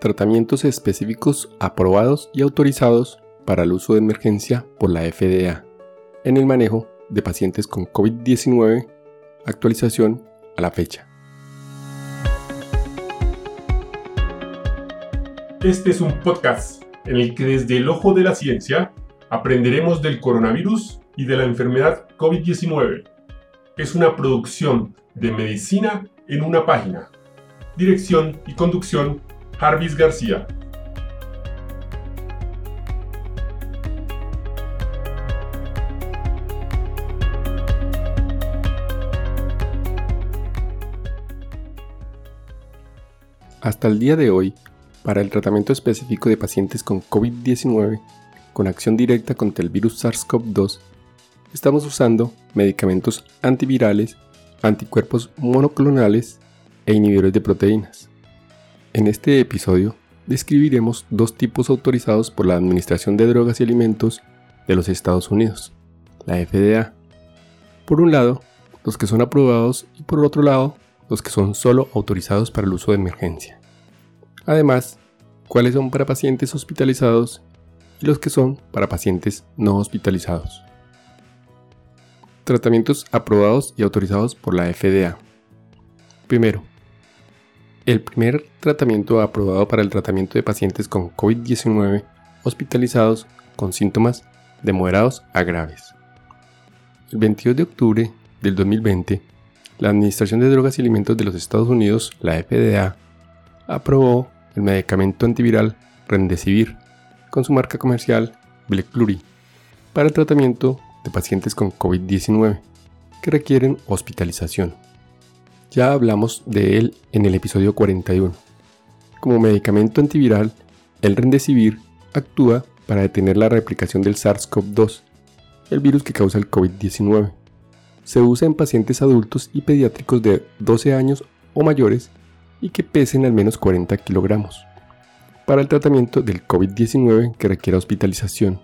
tratamientos específicos aprobados y autorizados para el uso de emergencia por la FDA en el manejo de pacientes con COVID-19, actualización a la fecha. Este es un podcast en el que desde el ojo de la ciencia aprenderemos del coronavirus y de la enfermedad COVID-19. Es una producción de medicina en una página. Dirección y conducción Jarvis García. Hasta el día de hoy, para el tratamiento específico de pacientes con COVID-19 con acción directa contra el virus SARS-CoV-2, estamos usando medicamentos antivirales, anticuerpos monoclonales e inhibidores de proteínas. En este episodio describiremos dos tipos autorizados por la Administración de Drogas y Alimentos de los Estados Unidos, la FDA. Por un lado, los que son aprobados y por otro lado, los que son solo autorizados para el uso de emergencia. Además, cuáles son para pacientes hospitalizados y los que son para pacientes no hospitalizados. Tratamientos aprobados y autorizados por la FDA. Primero, el primer tratamiento aprobado para el tratamiento de pacientes con COVID-19 hospitalizados con síntomas de moderados a graves. El 22 de octubre del 2020, la Administración de Drogas y Alimentos de los Estados Unidos, la FDA, aprobó el medicamento antiviral Remdesivir con su marca comercial Blecluri para el tratamiento de pacientes con COVID-19 que requieren hospitalización. Ya hablamos de él en el episodio 41. Como medicamento antiviral, el Remdesivir actúa para detener la replicación del SARS-CoV-2, el virus que causa el COVID-19. Se usa en pacientes adultos y pediátricos de 12 años o mayores y que pesen al menos 40 kilogramos, para el tratamiento del COVID-19 que requiera hospitalización.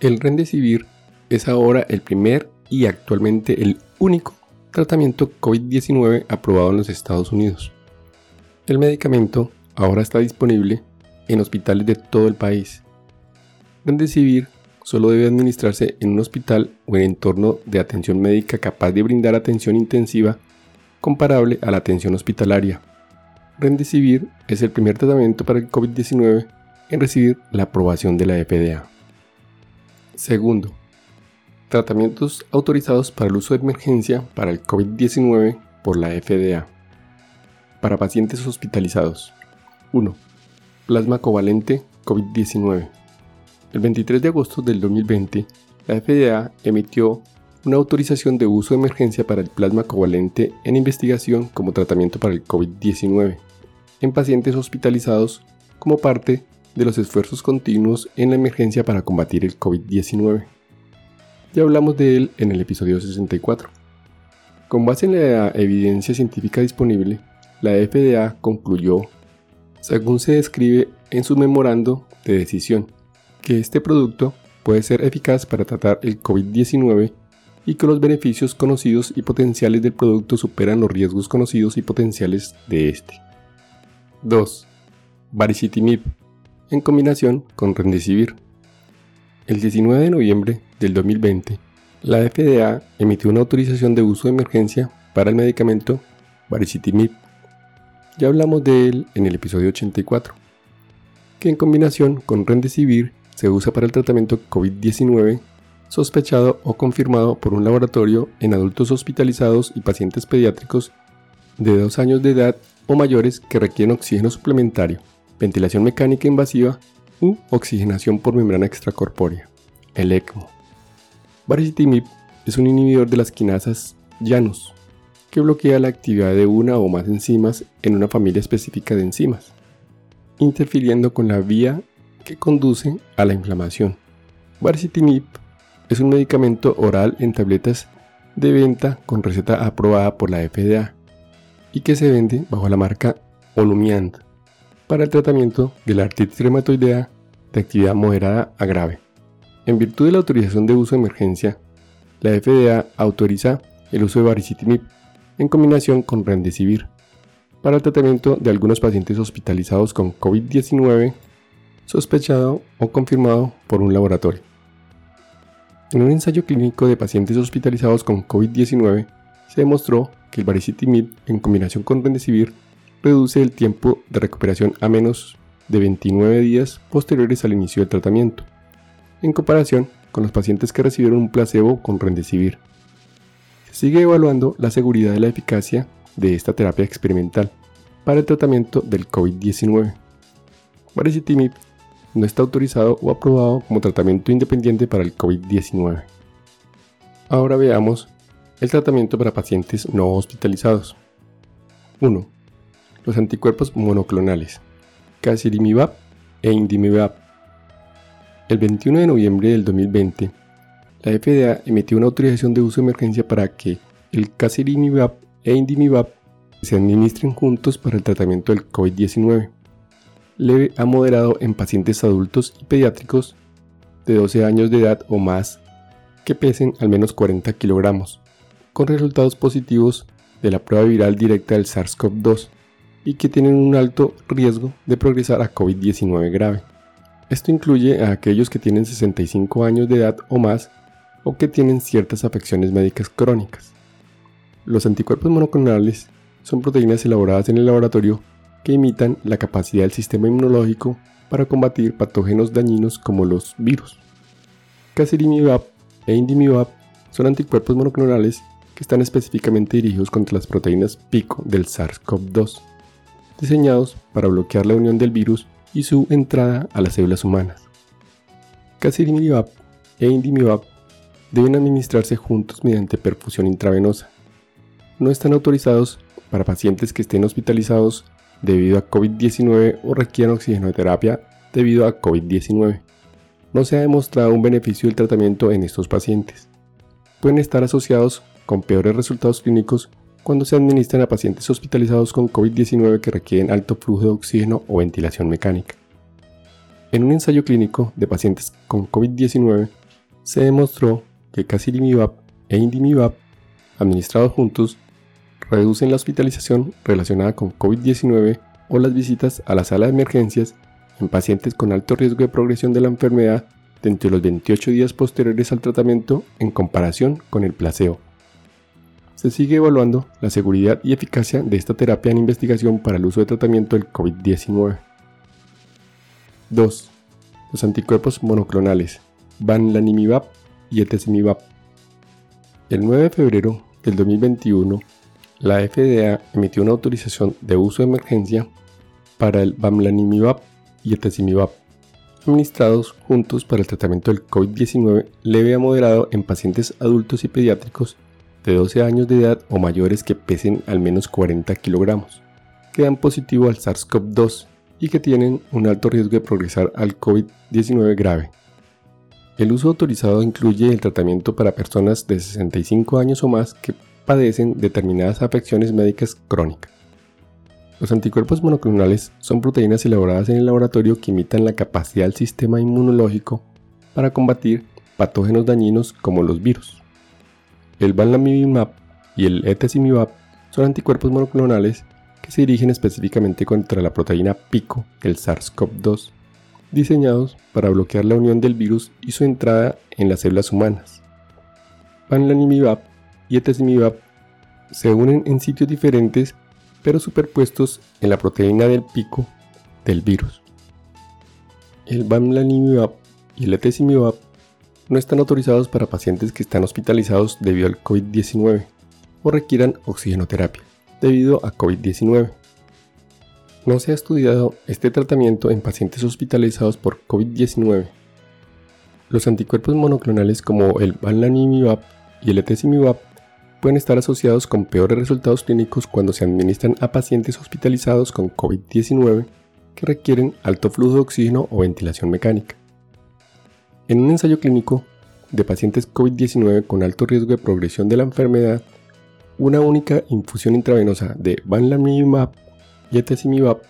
El Remdesivir es ahora el primer y actualmente el único tratamiento COVID-19 aprobado en los Estados Unidos. El medicamento ahora está disponible en hospitales de todo el país. Remdesivir solo debe administrarse en un hospital o en entorno de atención médica capaz de brindar atención intensiva comparable a la atención hospitalaria. Remdesivir es el primer tratamiento para el COVID-19 en recibir la aprobación de la FDA. Segundo, Tratamientos autorizados para el uso de emergencia para el COVID-19 por la FDA. Para pacientes hospitalizados. 1. Plasma covalente COVID-19. El 23 de agosto del 2020, la FDA emitió una autorización de uso de emergencia para el plasma covalente en investigación como tratamiento para el COVID-19 en pacientes hospitalizados como parte de los esfuerzos continuos en la emergencia para combatir el COVID-19. Ya hablamos de él en el episodio 64. Con base en la evidencia científica disponible, la FDA concluyó, según se describe en su memorando de decisión, que este producto puede ser eficaz para tratar el COVID-19 y que los beneficios conocidos y potenciales del producto superan los riesgos conocidos y potenciales de este. 2. Baricitinib, en combinación con Remdesivir. El 19 de noviembre del 2020, la FDA emitió una autorización de uso de emergencia para el medicamento baricitinib. Ya hablamos de él en el episodio 84, que en combinación con Remdesivir se usa para el tratamiento COVID-19 sospechado o confirmado por un laboratorio en adultos hospitalizados y pacientes pediátricos de 2 años de edad o mayores que requieren oxígeno suplementario, ventilación mecánica invasiva u oxigenación por membrana extracorpórea, el ECMO. Baricitinib es un inhibidor de las quinasas llanos, que bloquea la actividad de una o más enzimas en una familia específica de enzimas, interfiriendo con la vía que conduce a la inflamación. Baricitinib es un medicamento oral en tabletas de venta con receta aprobada por la FDA y que se vende bajo la marca Olumiant para el tratamiento de la artritis reumatoidea de actividad moderada a grave. En virtud de la autorización de uso de emergencia, la FDA autoriza el uso de baricitinib en combinación con remdesivir para el tratamiento de algunos pacientes hospitalizados con COVID-19 sospechado o confirmado por un laboratorio. En un ensayo clínico de pacientes hospitalizados con COVID-19 se demostró que el baricitinib en combinación con remdesivir reduce el tiempo de recuperación a menos de 29 días posteriores al inicio del tratamiento, en comparación con los pacientes que recibieron un placebo con remdesivir. Se sigue evaluando la seguridad y la eficacia de esta terapia experimental para el tratamiento del COVID-19. Baricitinib no está autorizado o aprobado como tratamiento independiente para el COVID-19. Ahora veamos el tratamiento para pacientes no hospitalizados. 1. Los anticuerpos monoclonales, Casirivimab e Indimibab. El 21 de noviembre del 2020, la FDA emitió una autorización de uso de emergencia para que el Casirivimab e Indimibab se administren juntos para el tratamiento del COVID-19, leve a moderado en pacientes adultos y pediátricos de 12 años de edad o más que pesen al menos 40 kilogramos con resultados positivos de la prueba viral directa del SARS-CoV-2 y que tienen un alto riesgo de progresar a COVID-19 grave. Esto incluye a aquellos que tienen 65 años de edad o más o que tienen ciertas afecciones médicas crónicas. Los anticuerpos monoclonales son proteínas elaboradas en el laboratorio que imitan la capacidad del sistema inmunológico para combatir patógenos dañinos como los virus. Casirivimab e Indimibab son anticuerpos monoclonales que están específicamente dirigidos contra las proteínas pico del SARS-CoV-2, diseñados para bloquear la unión del virus y su entrada a las células humanas. Casirivimab e Indimibab deben administrarse juntos mediante perfusión intravenosa. No están autorizados para pacientes que estén hospitalizados debido a COVID-19 o requieran oxigenoterapia debido a COVID-19. No se ha demostrado un beneficio del tratamiento en estos pacientes. Pueden estar asociados con peores resultados clínicos cuando se administran a pacientes hospitalizados con COVID-19 que requieren alto flujo de oxígeno o ventilación mecánica. En un ensayo clínico de pacientes con COVID-19 se demostró que Casirivimab e Indimibab, administrados juntos, reducen la hospitalización relacionada con COVID-19 o las visitas a la sala de emergencias en pacientes con alto riesgo de progresión de la enfermedad dentro de los 28 días posteriores al tratamiento en comparación con el placebo se sigue evaluando la seguridad y eficacia de esta terapia en investigación para el uso de tratamiento del COVID-19. 2. Los anticuerpos monoclonales Banlanimibab y Etesimibab. El 9 de febrero del 2021, la FDA emitió una autorización de uso de emergencia para el Bamlanimibab y Etesimibab, administrados juntos para el tratamiento del COVID-19 leve a moderado en pacientes adultos y pediátricos de 12 años de edad o mayores que pesen al menos 40 kilogramos, que dan positivo al SARS-CoV-2 y que tienen un alto riesgo de progresar al COVID-19 grave. El uso autorizado incluye el tratamiento para personas de 65 años o más que padecen determinadas afecciones médicas crónicas. Los anticuerpos monoclonales son proteínas elaboradas en el laboratorio que imitan la capacidad del sistema inmunológico para combatir patógenos dañinos como los virus. El Bamlanivimab y el Etesimibab son anticuerpos monoclonales que se dirigen específicamente contra la proteína pico del SARS-CoV-2, diseñados para bloquear la unión del virus y su entrada en las células humanas. Bamlanivimab y Etesimibab se unen en sitios diferentes pero superpuestos en la proteína del pico del virus. El Bamlanivimab y el Etesimibab no están autorizados para pacientes que están hospitalizados debido al COVID-19 o requieran oxigenoterapia debido a COVID-19. No se ha estudiado este tratamiento en pacientes hospitalizados por COVID-19. Los anticuerpos monoclonales como el Bamlanivimab y el Etesimibab pueden estar asociados con peores resultados clínicos cuando se administran a pacientes hospitalizados con COVID-19 que requieren alto flujo de oxígeno o ventilación mecánica. En un ensayo clínico de pacientes COVID-19 con alto riesgo de progresión de la enfermedad, una única infusión intravenosa de Bamlanivimab y Etesimibab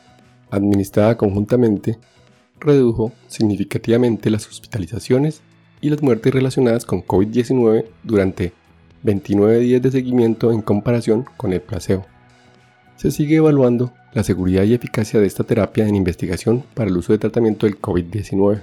administrada conjuntamente redujo significativamente las hospitalizaciones y las muertes relacionadas con COVID-19 durante 29 días de seguimiento en comparación con el placebo. Se sigue evaluando la seguridad y eficacia de esta terapia en investigación para el uso de tratamiento del COVID-19.